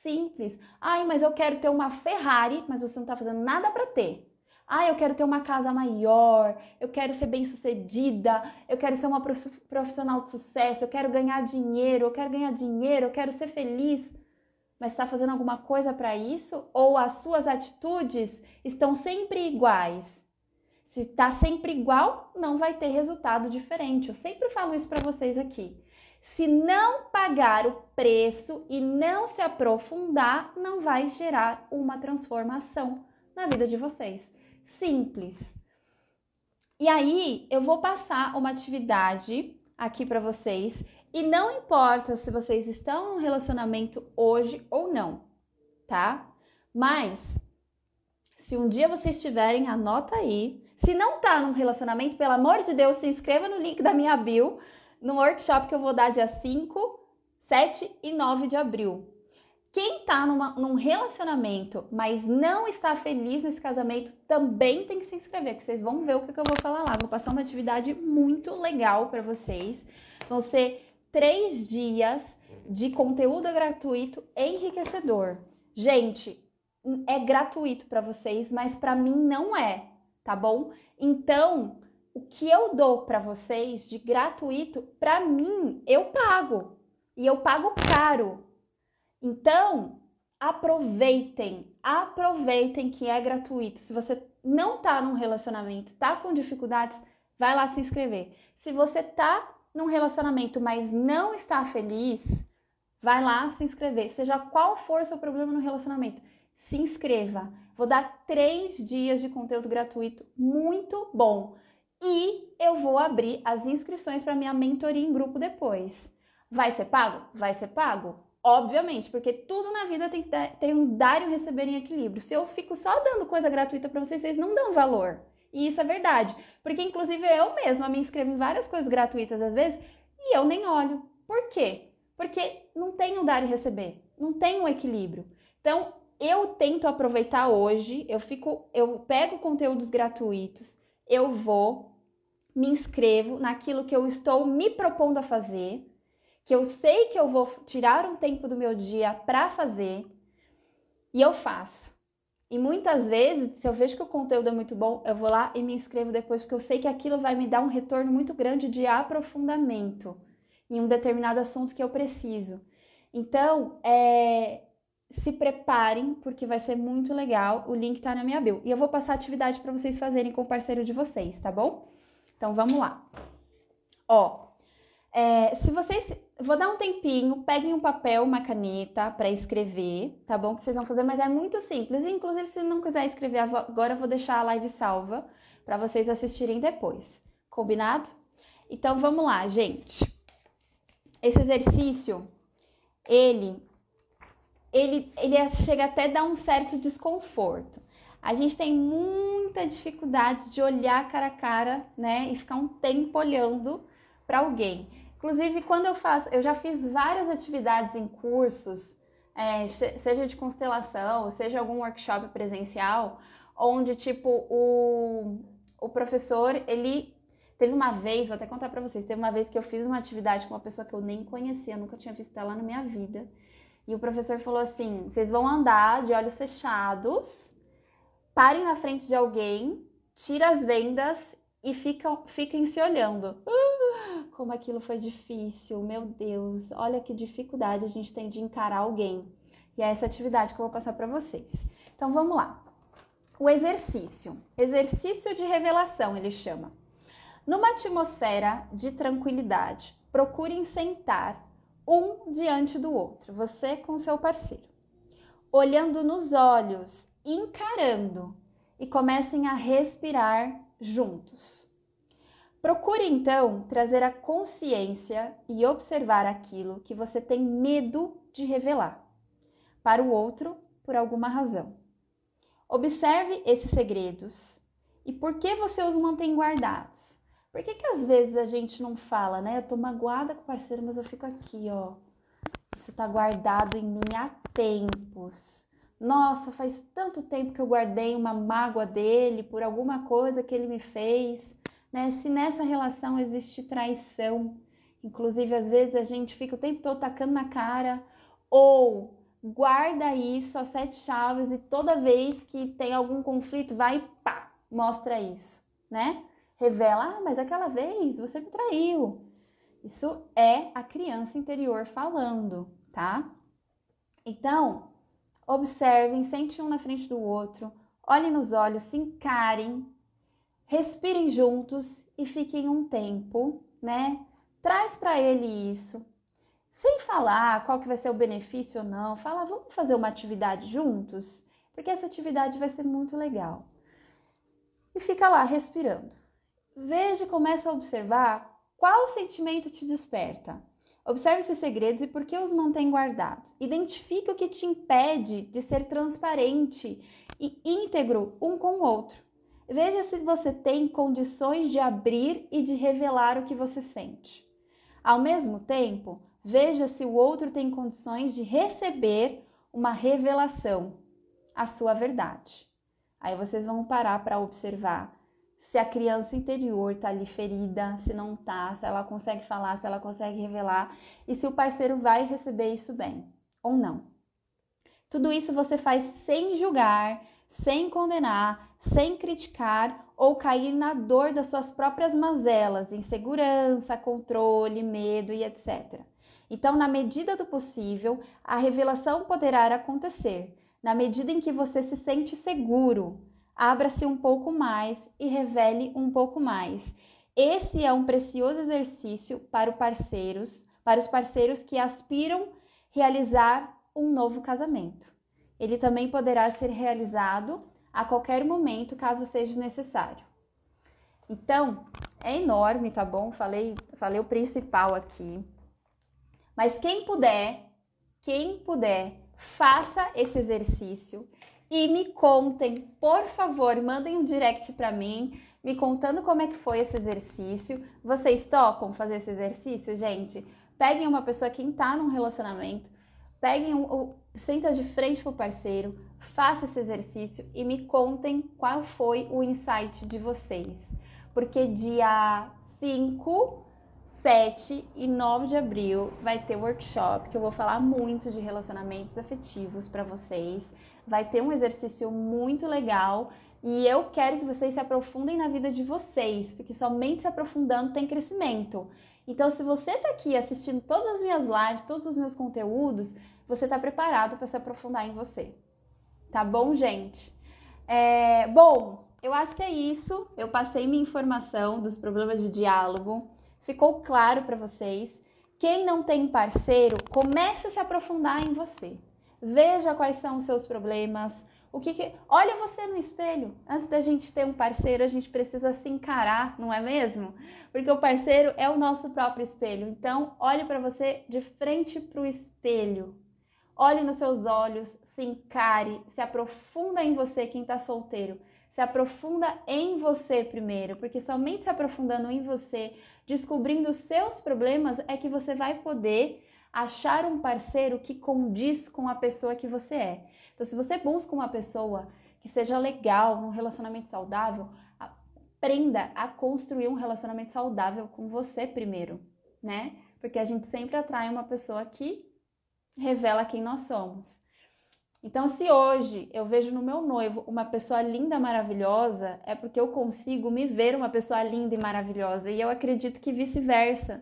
Simples. Ai, mas eu quero ter uma Ferrari, mas você não está fazendo nada para ter. Ah, eu quero ter uma casa maior, eu quero ser bem-sucedida, eu quero ser uma profissional de sucesso, eu quero ganhar dinheiro, eu quero ganhar dinheiro, eu quero ser feliz. Mas está fazendo alguma coisa para isso? Ou as suas atitudes estão sempre iguais? Se está sempre igual, não vai ter resultado diferente. Eu sempre falo isso para vocês aqui. Se não pagar o preço e não se aprofundar, não vai gerar uma transformação na vida de vocês. Simples. E aí, eu vou passar uma atividade aqui para vocês e não importa se vocês estão num relacionamento hoje ou não, tá? Mas se um dia vocês tiverem, anota aí. Se não tá num relacionamento, pelo amor de Deus, se inscreva no link da minha bio no workshop que eu vou dar dia 5, 7 e 9 de abril. Quem está num relacionamento, mas não está feliz nesse casamento, também tem que se inscrever, que vocês vão ver o que, que eu vou falar lá. Vou passar uma atividade muito legal para vocês. Vão ser três dias de conteúdo gratuito enriquecedor. Gente, é gratuito para vocês, mas para mim não é, tá bom? Então, o que eu dou para vocês de gratuito, para mim, eu pago. E eu pago caro. Então, aproveitem, aproveitem que é gratuito. Se você não tá num relacionamento, tá com dificuldades, vai lá se inscrever. Se você tá num relacionamento, mas não está feliz, vai lá se inscrever. Seja qual for seu problema no relacionamento, se inscreva. Vou dar três dias de conteúdo gratuito muito bom e eu vou abrir as inscrições para minha mentoria em grupo depois. Vai ser pago? Vai ser pago? Obviamente, porque tudo na vida tem, tem um dar e um receber em equilíbrio. Se eu fico só dando coisa gratuita para vocês, vocês não dão valor. E isso é verdade. Porque, inclusive, eu mesma me inscrevo em várias coisas gratuitas às vezes e eu nem olho. Por quê? Porque não tem o dar e receber. Não tem um equilíbrio. Então, eu tento aproveitar hoje, eu fico, eu pego conteúdos gratuitos, eu vou, me inscrevo naquilo que eu estou me propondo a fazer, que eu sei que eu vou tirar um tempo do meu dia para fazer e eu faço. E muitas vezes, se eu vejo que o conteúdo é muito bom, eu vou lá e me inscrevo depois, porque eu sei que aquilo vai me dar um retorno muito grande de aprofundamento em um determinado assunto que eu preciso. Então, é, se preparem, porque vai ser muito legal. O link tá na minha bio. E eu vou passar a atividade para vocês fazerem com o parceiro de vocês, tá bom? Então vamos lá. Ó, é, se vocês. Vou dar um tempinho, peguem um papel, uma caneta para escrever, tá bom? Que vocês vão fazer, mas é muito simples. Inclusive, se não quiser escrever agora, eu vou deixar a live salva para vocês assistirem depois. Combinado? Então vamos lá, gente. Esse exercício, ele, ele, ele chega até a dar um certo desconforto a gente tem muita dificuldade de olhar cara a cara, né, e ficar um tempo olhando para alguém. Inclusive, quando eu faço, eu já fiz várias atividades em cursos, é, seja de constelação, seja algum workshop presencial, onde tipo o, o professor ele teve uma vez, vou até contar para vocês, teve uma vez que eu fiz uma atividade com uma pessoa que eu nem conhecia, nunca tinha visto ela na minha vida. E o professor falou assim: vocês vão andar de olhos fechados, parem na frente de alguém, tira as vendas e ficam, fiquem se olhando. [LAUGHS] Como aquilo foi difícil, meu Deus, olha que dificuldade a gente tem de encarar alguém. E é essa atividade que eu vou passar para vocês. Então vamos lá. O exercício. Exercício de revelação, ele chama. Numa atmosfera de tranquilidade, procurem sentar um diante do outro, você com seu parceiro, olhando nos olhos, encarando e comecem a respirar juntos. Procure então trazer a consciência e observar aquilo que você tem medo de revelar para o outro por alguma razão. Observe esses segredos e por que você os mantém guardados. Por que, que às vezes a gente não fala, né? Eu tô magoada com o parceiro, mas eu fico aqui, ó. Isso tá guardado em mim há tempos. Nossa, faz tanto tempo que eu guardei uma mágoa dele por alguma coisa que ele me fez, né? Se nessa relação existe traição, inclusive às vezes a gente fica o tempo todo tacando na cara ou guarda isso a sete chaves e toda vez que tem algum conflito, vai pá, mostra isso, né? Revela, ah, mas aquela vez você me traiu. Isso é a criança interior falando, tá? Então, observem, sente um na frente do outro, olhem nos olhos, se encarem, respirem juntos e fiquem um tempo, né? Traz para ele isso, sem falar qual que vai ser o benefício ou não, fala, vamos fazer uma atividade juntos? Porque essa atividade vai ser muito legal. E fica lá respirando. Veja e começa a observar qual sentimento te desperta. Observe esses segredos e por que os mantém guardados. Identifique o que te impede de ser transparente e íntegro um com o outro. Veja se você tem condições de abrir e de revelar o que você sente. Ao mesmo tempo, Veja se o outro tem condições de receber uma revelação, a sua verdade. Aí vocês vão parar para observar se a criança interior está ali ferida, se não está, se ela consegue falar, se ela consegue revelar e se o parceiro vai receber isso bem ou não. Tudo isso você faz sem julgar, sem condenar, sem criticar ou cair na dor das suas próprias mazelas, insegurança, controle, medo e etc. Então, na medida do possível, a revelação poderá acontecer. Na medida em que você se sente seguro, abra-se um pouco mais e revele um pouco mais. Esse é um precioso exercício para os parceiros, para os parceiros que aspiram realizar um novo casamento. Ele também poderá ser realizado a qualquer momento, caso seja necessário. Então, é enorme, tá bom? Falei, falei o principal aqui. Mas quem puder, quem puder, faça esse exercício e me contem, por favor, mandem um direct para mim, me contando como é que foi esse exercício. Vocês topam fazer esse exercício, gente? Peguem uma pessoa que está num relacionamento, peguem um, senta de frente pro parceiro, faça esse exercício e me contem qual foi o insight de vocês. Porque dia 5 7 e 9 de abril vai ter workshop que eu vou falar muito de relacionamentos afetivos para vocês. Vai ter um exercício muito legal e eu quero que vocês se aprofundem na vida de vocês, porque somente se aprofundando tem crescimento. Então, se você está aqui assistindo todas as minhas lives, todos os meus conteúdos, você está preparado para se aprofundar em você. Tá bom, gente? É, bom, eu acho que é isso. Eu passei minha informação dos problemas de diálogo. Ficou claro para vocês? Quem não tem parceiro, comece a se aprofundar em você. Veja quais são os seus problemas. O que, que... Olha você no espelho. Antes da gente ter um parceiro, a gente precisa se encarar, não é mesmo? Porque o parceiro é o nosso próprio espelho. Então, olhe para você de frente para o espelho. Olhe nos seus olhos, se encare, se aprofunda em você, quem está solteiro. Se aprofunda em você primeiro, porque somente se aprofundando em você descobrindo os seus problemas, é que você vai poder achar um parceiro que condiz com a pessoa que você é. Então, se você busca uma pessoa que seja legal, um relacionamento saudável, aprenda a construir um relacionamento saudável com você primeiro, né? Porque a gente sempre atrai uma pessoa que revela quem nós somos. Então, se hoje eu vejo no meu noivo uma pessoa linda, maravilhosa, é porque eu consigo me ver uma pessoa linda e maravilhosa. E eu acredito que vice-versa.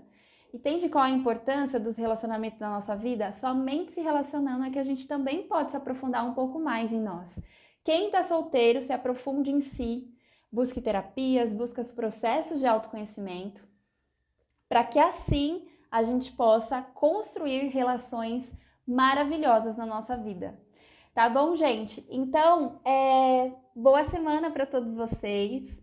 Entende qual a importância dos relacionamentos na nossa vida? Somente se relacionando é que a gente também pode se aprofundar um pouco mais em nós. Quem está solteiro, se aprofunde em si, busque terapias, busque os processos de autoconhecimento, para que assim a gente possa construir relações maravilhosas na nossa vida. Tá bom, gente? Então, é... boa semana para todos vocês.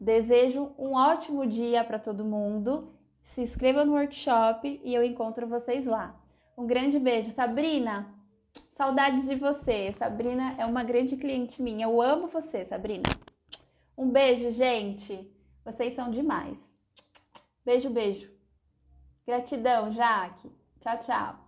Desejo um ótimo dia para todo mundo. Se inscreva no workshop e eu encontro vocês lá. Um grande beijo, Sabrina. Saudades de você. Sabrina é uma grande cliente minha. Eu amo você, Sabrina. Um beijo, gente. Vocês são demais. Beijo, beijo. Gratidão, Jaque. Tchau, tchau.